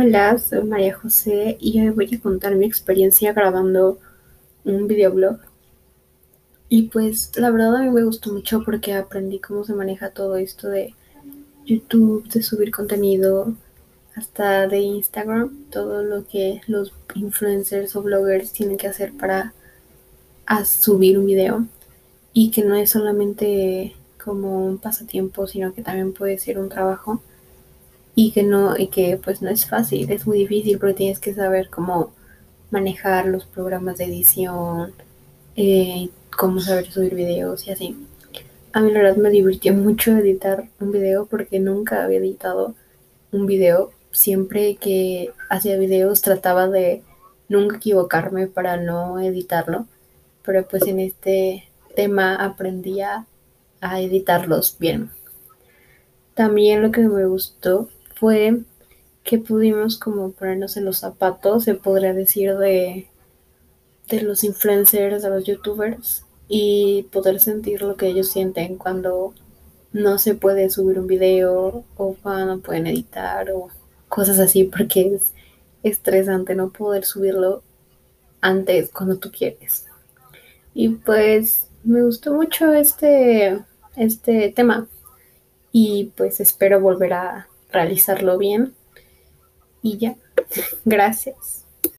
Hola, soy María José y hoy voy a contar mi experiencia grabando un videoblog. Y pues la verdad a mí me gustó mucho porque aprendí cómo se maneja todo esto de YouTube, de subir contenido, hasta de Instagram, todo lo que los influencers o bloggers tienen que hacer para subir un video. Y que no es solamente como un pasatiempo, sino que también puede ser un trabajo y que no y que pues no es fácil, es muy difícil porque tienes que saber cómo manejar los programas de edición, eh, cómo saber subir videos y así. A mí la verdad me divirtió mucho editar un video porque nunca había editado un video. Siempre que hacía videos trataba de nunca equivocarme para no editarlo, pero pues en este tema aprendí a editarlos bien. También lo que me gustó fue que pudimos como ponernos en los zapatos, se podría decir, de, de los influencers, de los youtubers y poder sentir lo que ellos sienten cuando no se puede subir un video o cuando no pueden editar o cosas así porque es estresante no poder subirlo antes cuando tú quieres. Y pues me gustó mucho este, este tema y pues espero volver a realizarlo bien. Y ya, gracias.